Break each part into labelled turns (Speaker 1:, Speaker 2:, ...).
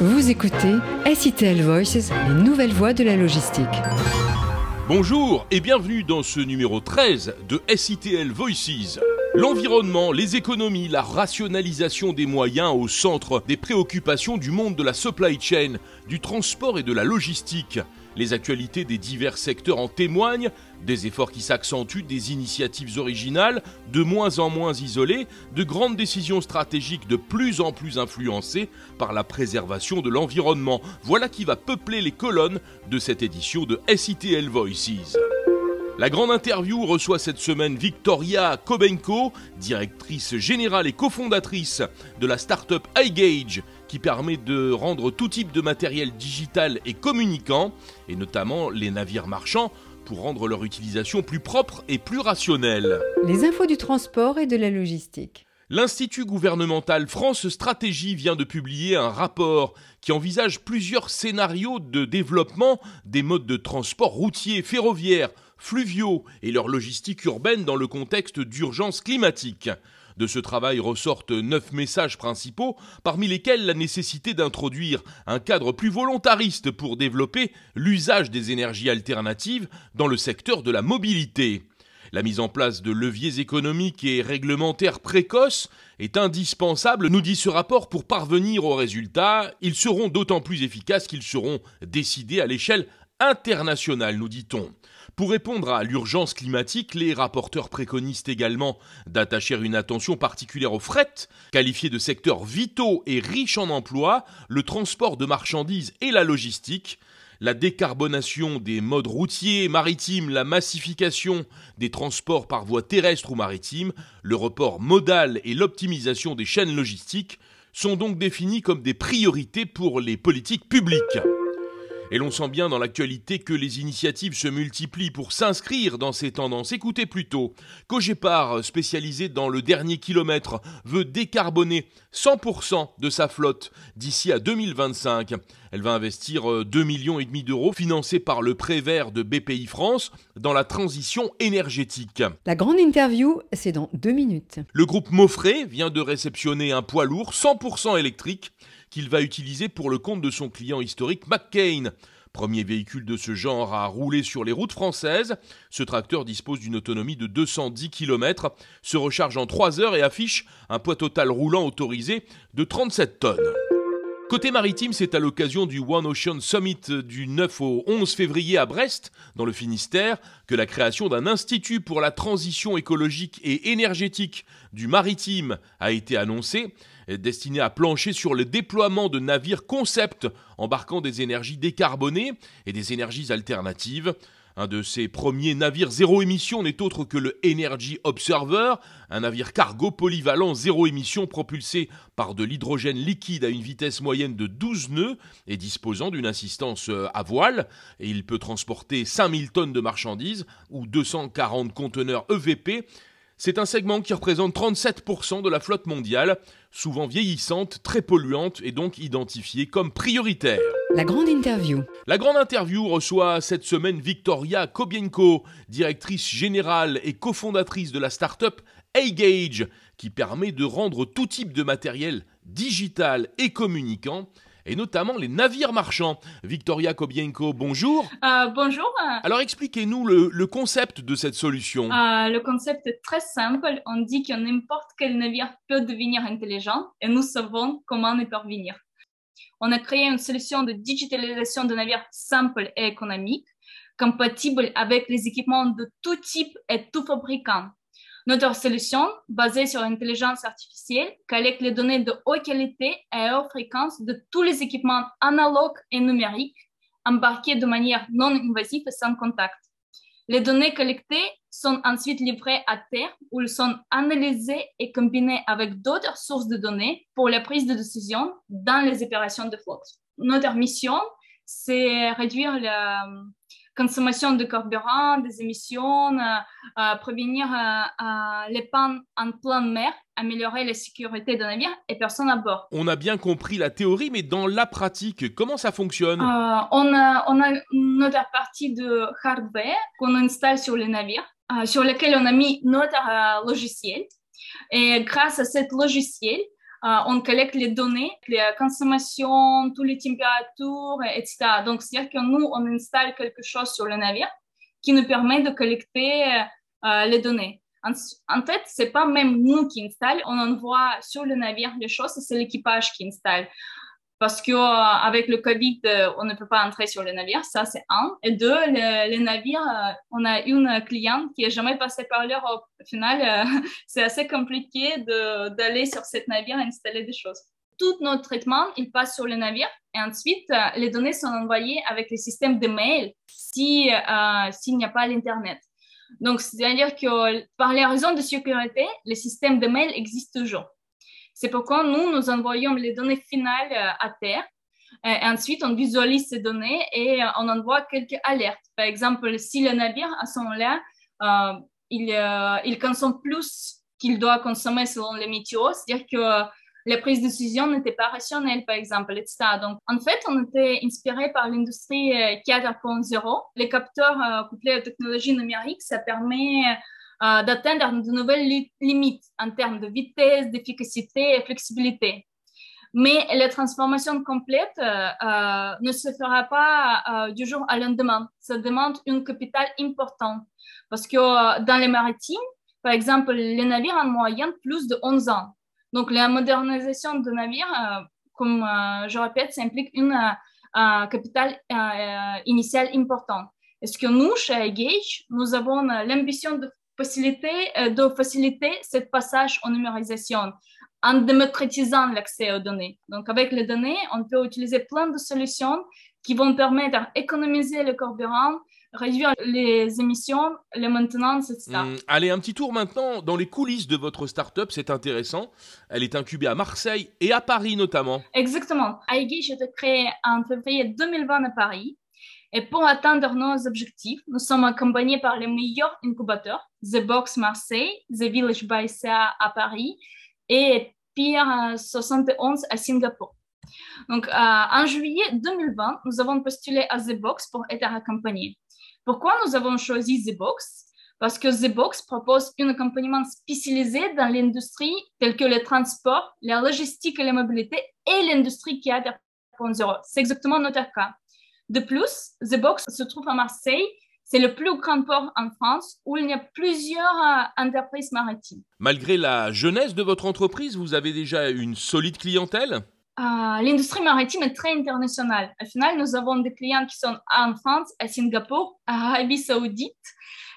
Speaker 1: Vous écoutez SITL Voices, les nouvelles voies de la logistique.
Speaker 2: Bonjour et bienvenue dans ce numéro 13 de SITL Voices. L'environnement, les économies, la rationalisation des moyens au centre des préoccupations du monde de la supply chain, du transport et de la logistique. Les actualités des divers secteurs en témoignent, des efforts qui s'accentuent, des initiatives originales, de moins en moins isolées, de grandes décisions stratégiques de plus en plus influencées par la préservation de l'environnement. Voilà qui va peupler les colonnes de cette édition de SITL Voices. La grande interview reçoit cette semaine Victoria Kobenko, directrice générale et cofondatrice de la start-up iGage, qui permet de rendre tout type de matériel digital et communicant, et notamment les navires marchands, pour rendre leur utilisation plus propre et plus rationnelle.
Speaker 1: Les infos du transport et de la logistique.
Speaker 2: L'Institut gouvernemental France Stratégie vient de publier un rapport qui envisage plusieurs scénarios de développement des modes de transport routier, ferroviaire, fluviaux et leur logistique urbaine dans le contexte d'urgence climatique. De ce travail ressortent neuf messages principaux, parmi lesquels la nécessité d'introduire un cadre plus volontariste pour développer l'usage des énergies alternatives dans le secteur de la mobilité. La mise en place de leviers économiques et réglementaires précoces est indispensable, nous dit ce rapport, pour parvenir aux résultats. Ils seront d'autant plus efficaces qu'ils seront décidés à l'échelle internationale, nous dit-on. Pour répondre à l'urgence climatique, les rapporteurs préconisent également d'attacher une attention particulière au fret, qualifié de secteur vitaux et riche en emplois, le transport de marchandises et la logistique, la décarbonation des modes routiers, maritimes, la massification des transports par voie terrestre ou maritime, le report modal et l'optimisation des chaînes logistiques sont donc définis comme des priorités pour les politiques publiques. Et l'on sent bien dans l'actualité que les initiatives se multiplient pour s'inscrire dans ces tendances. Écoutez plutôt, Cogépar, spécialisé dans le dernier kilomètre, veut décarboner 100% de sa flotte d'ici à 2025. Elle va investir 2,5 euh, millions et demi d'euros financés par le prêt vert de BPI France dans la transition énergétique.
Speaker 1: La grande interview, c'est dans deux minutes.
Speaker 2: Le groupe Mofré vient de réceptionner un poids lourd 100% électrique qu'il va utiliser pour le compte de son client historique McCain. Premier véhicule de ce genre à rouler sur les routes françaises, ce tracteur dispose d'une autonomie de 210 km, se recharge en 3 heures et affiche un poids total roulant autorisé de 37 tonnes. Côté maritime, c'est à l'occasion du One Ocean Summit du 9 au 11 février à Brest, dans le Finistère, que la création d'un institut pour la transition écologique et énergétique du maritime a été annoncée destiné à plancher sur le déploiement de navires concept embarquant des énergies décarbonées et des énergies alternatives. Un de ces premiers navires zéro émission n'est autre que le Energy Observer, un navire cargo polyvalent zéro émission propulsé par de l'hydrogène liquide à une vitesse moyenne de 12 nœuds et disposant d'une assistance euh, à voile. Il peut transporter 5000 tonnes de marchandises ou 240 conteneurs EVP c'est un segment qui représente 37% de la flotte mondiale, souvent vieillissante, très polluante et donc identifiée comme prioritaire.
Speaker 1: La grande interview.
Speaker 2: La grande interview reçoit cette semaine Victoria Kobienko, directrice générale et cofondatrice de la start-up A-Gage, qui permet de rendre tout type de matériel digital et communicant et notamment les navires marchands. Victoria Kobienko, bonjour.
Speaker 3: Euh, bonjour.
Speaker 2: Alors expliquez-nous le, concept de cette solution.
Speaker 3: Euh, le concept est très simple. On dit que n'importe quel navire peut devenir intelligent et nous savons comment y parvenir. On a créé une solution de digitalisation de navires simple et économique, compatible avec les équipements de tout type et tout fabricant, notre solution, basée sur l'intelligence artificielle, collecte les données de haute qualité et haute fréquence de tous les équipements analogues et numériques embarqués de manière non invasive et sans contact. Les données collectées sont ensuite livrées à terre où elles sont analysées et combinées avec d'autres sources de données pour la prise de décision dans les opérations de flux. Notre mission, c'est réduire la, consommation de carburant, des émissions, euh, euh, prévenir euh, les pannes en pleine mer, améliorer la sécurité des navires et personne à bord.
Speaker 2: On a bien compris la théorie, mais dans la pratique, comment ça fonctionne?
Speaker 3: On, a, on a notre partie de hardware qu'on installe sur les navires, sur lequel on a mis notre logiciel. Et grâce à ce logiciel, on collecte les données, les consommations, toutes les températures, etc. Donc, c'est-à-dire que nous, on installe quelque chose sur le navire qui nous permet de collecter les données. En, fait, c'est pas même nous qui installons, on envoie sur le navire les choses, c'est l'équipage qui installe parce que euh, le Covid, euh, on ne peut pas entrer sur le navire, ça c'est un. Et deux, les navires, euh, on a une cliente qui est jamais passée par l'Europe. Au final, c'est assez compliqué d'aller sur ce navire et installer des choses. Tout notre traitement, il passe sur le navire et ensuite, les données sont envoyées avec le système de mail si, s'il n'y a pas l'Internet. Donc, c'est-à-dire que par les raisons de sécurité, le système de mail existe toujours. C'est pourquoi nous, nous envoyons les données finales euh, à terre. Et ensuite, on visualise ces données et euh, on envoie quelques alertes. Par exemple, si le navire, à ce moment-là, euh, il, consomme plus qu'il doit consommer selon les météos, c'est-à-dire que les prises de décision n'étaient pas rationnelles, par exemple, etc. Donc, en fait, on était inspiré par l'industrie 4.0. Les capteurs couplés aux technologies numériques, ça permet euh, d'atteindre de nouvelles limites en termes de vitesse, d'efficacité et flexibilité. Mais la transformation complète euh, euh, ne se fera pas du jour au lendemain. Ça demande un capital important parce que dans les maritimes, par exemple, les navires en moyenne plus de 11 ans. Donc, la modernisation de navires, comme je répète, ça implique un capital initial important. Est-ce que nous, chez Gage, nous avons l'ambition de faciliter, euh, de faciliter ce passage en numérisation en démocratisant l'accès aux données. Donc, avec les données, on peut utiliser plein de solutions qui vont permettre d'économiser le carburant, réduire les émissions, les maintenances, etc.
Speaker 2: Hum, allez, un petit tour maintenant dans les coulisses de votre start-up, c'est intéressant. Elle est incubée à Marseille et à Paris notamment.
Speaker 3: Exactement. AIGI, j'ai été créée en février 2020 à Paris. Et pour atteindre nos objectifs, nous sommes accompagnés par les meilleurs incubateurs, The Box Marseille, The Village by CA à Paris et Pierre 71 à Singapour. Donc, euh, en juillet 2020, nous avons postulé à The Box pour être accompagnés. Pourquoi nous avons choisi The Box? Parce que The Box propose un accompagnement spécialisé dans l'industrie telle que le transport, la logistique et la mobilité et l'industrie qui a 4.0. C'est exactement notre cas. De plus, The Box se trouve à Marseille. C'est le plus grand port en France où il y a plusieurs euh, entreprises maritimes.
Speaker 2: Malgré la jeunesse de votre entreprise, vous avez déjà une solide clientèle?
Speaker 3: Euh, L'industrie maritime est très internationale. Au final, nous avons des clients qui sont en France, à Singapour, à Arabie Saoudite.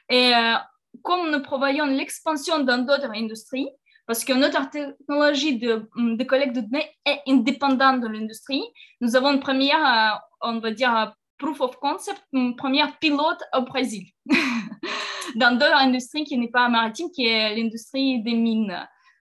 Speaker 3: Et euh, comme nous prévoyons l'expansion dans d'autres industries, parce que notre technologie de, de collecte de données est indépendante de l'industrie, nous avons une première on va dire, proof of concept, une première pilote au Brésil, dans d'autres industries qui n'est pas maritime, qui est l'industrie des mines.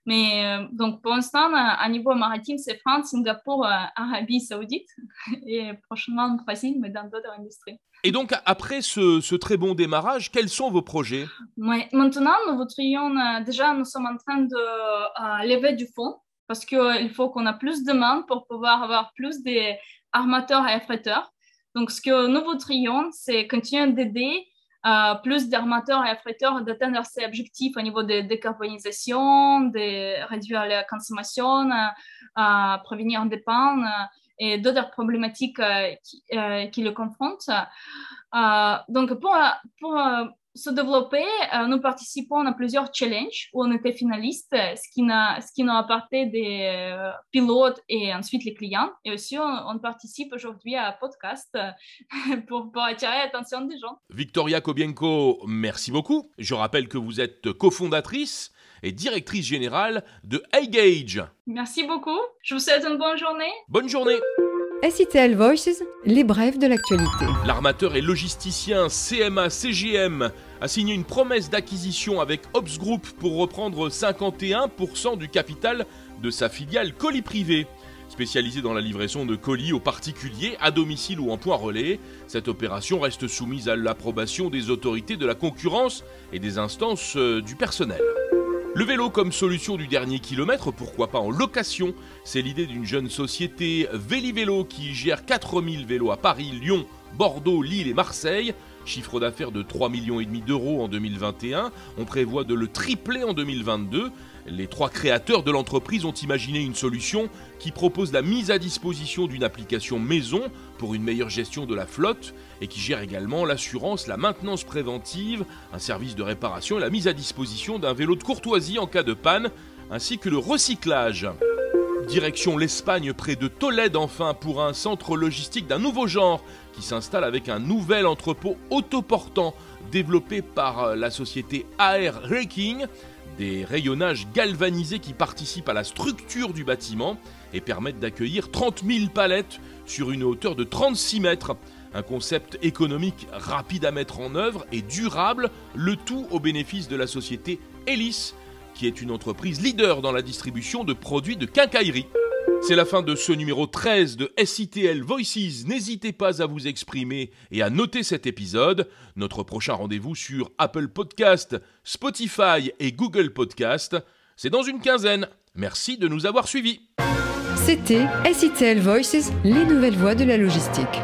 Speaker 3: Mais euh, donc pour l'instant, à niveau maritime, c'est France, Singapour, euh, Arabie Saoudite et prochainement Brésil, mais dans d'autres industries.
Speaker 2: Et donc après ce, très bon démarrage, quels sont vos projets?
Speaker 3: Maintenant, nous voudrions euh, déjà, nous sommes en train de lever du fonds parce qu'il faut qu'on a plus de demandes pour pouvoir avoir plus des armateurs et affréteurs. Donc, ce que nous voudrions, c'est continuer d'aider euh, plus d'armateurs et affréteurs d'atteindre ces objectifs au niveau de décarbonisation, de réduire la consommation, euh, prévenir des pannes euh, et d'autres problématiques qui, qui, le confrontent. donc, pour se développer, euh, nous participons à plusieurs challenges où on était finaliste, ce qui, a, ce qui nous apporté des euh, pilotes et ensuite les clients. Et aussi, on, participe aujourd'hui à un podcast euh, pour, pour, attirer l'attention des gens.
Speaker 2: Victoria Kobienko, merci beaucoup. Je rappelle que vous êtes cofondatrice et directrice générale de iGage.
Speaker 3: Merci beaucoup. Je vous souhaite une bonne journée.
Speaker 2: Bonne journée.
Speaker 1: SITL Voices, les brèves de l'actualité.
Speaker 2: L'armateur et logisticien CMA CGM a signé une promesse d'acquisition avec Ops Group pour reprendre 51% du capital de sa filiale colis privé. Spécialisée dans la livraison de colis aux particuliers, à domicile ou en point relais, cette opération reste soumise à l'approbation des autorités de la concurrence et des instances euh, du personnel. Le vélo comme solution du dernier kilomètre, pourquoi pas en location? C'est l'idée d'une jeune société Vélivélo qui gère 4000 vélos à Paris, Lyon, Bordeaux, Lille et Marseille. Chiffre d'affaires de 3,5 millions d'euros en 2021. On prévoit de le tripler en 2022. Les trois créateurs de l'entreprise ont imaginé une solution qui propose la mise à disposition d'une application maison pour une meilleure gestion de la flotte et qui gère également l'assurance, la maintenance préventive, un service de réparation et la mise à disposition d'un vélo de courtoisie en cas de panne, ainsi que le recyclage. Direction l'Espagne près de Tolède enfin pour un centre logistique d'un nouveau genre qui s'installe avec un nouvel entrepôt autoportant développé par la société AR Raking des rayonnages galvanisés qui participent à la structure du bâtiment et permettent d'accueillir 30 000 palettes sur une hauteur de 36 mètres. Un concept économique rapide à mettre en œuvre et durable, le tout au bénéfice de la société Elis, qui est une entreprise leader dans la distribution de produits de quincaillerie. C'est la fin de ce numéro 13 de SITL Voices. N'hésitez pas à vous exprimer et à noter cet épisode. Notre prochain rendez-vous sur Apple Podcast, Spotify et Google Podcast. C'est dans une quinzaine. Merci de nous avoir suivis.
Speaker 1: C'était SITL Voices, les nouvelles voies de la logistique.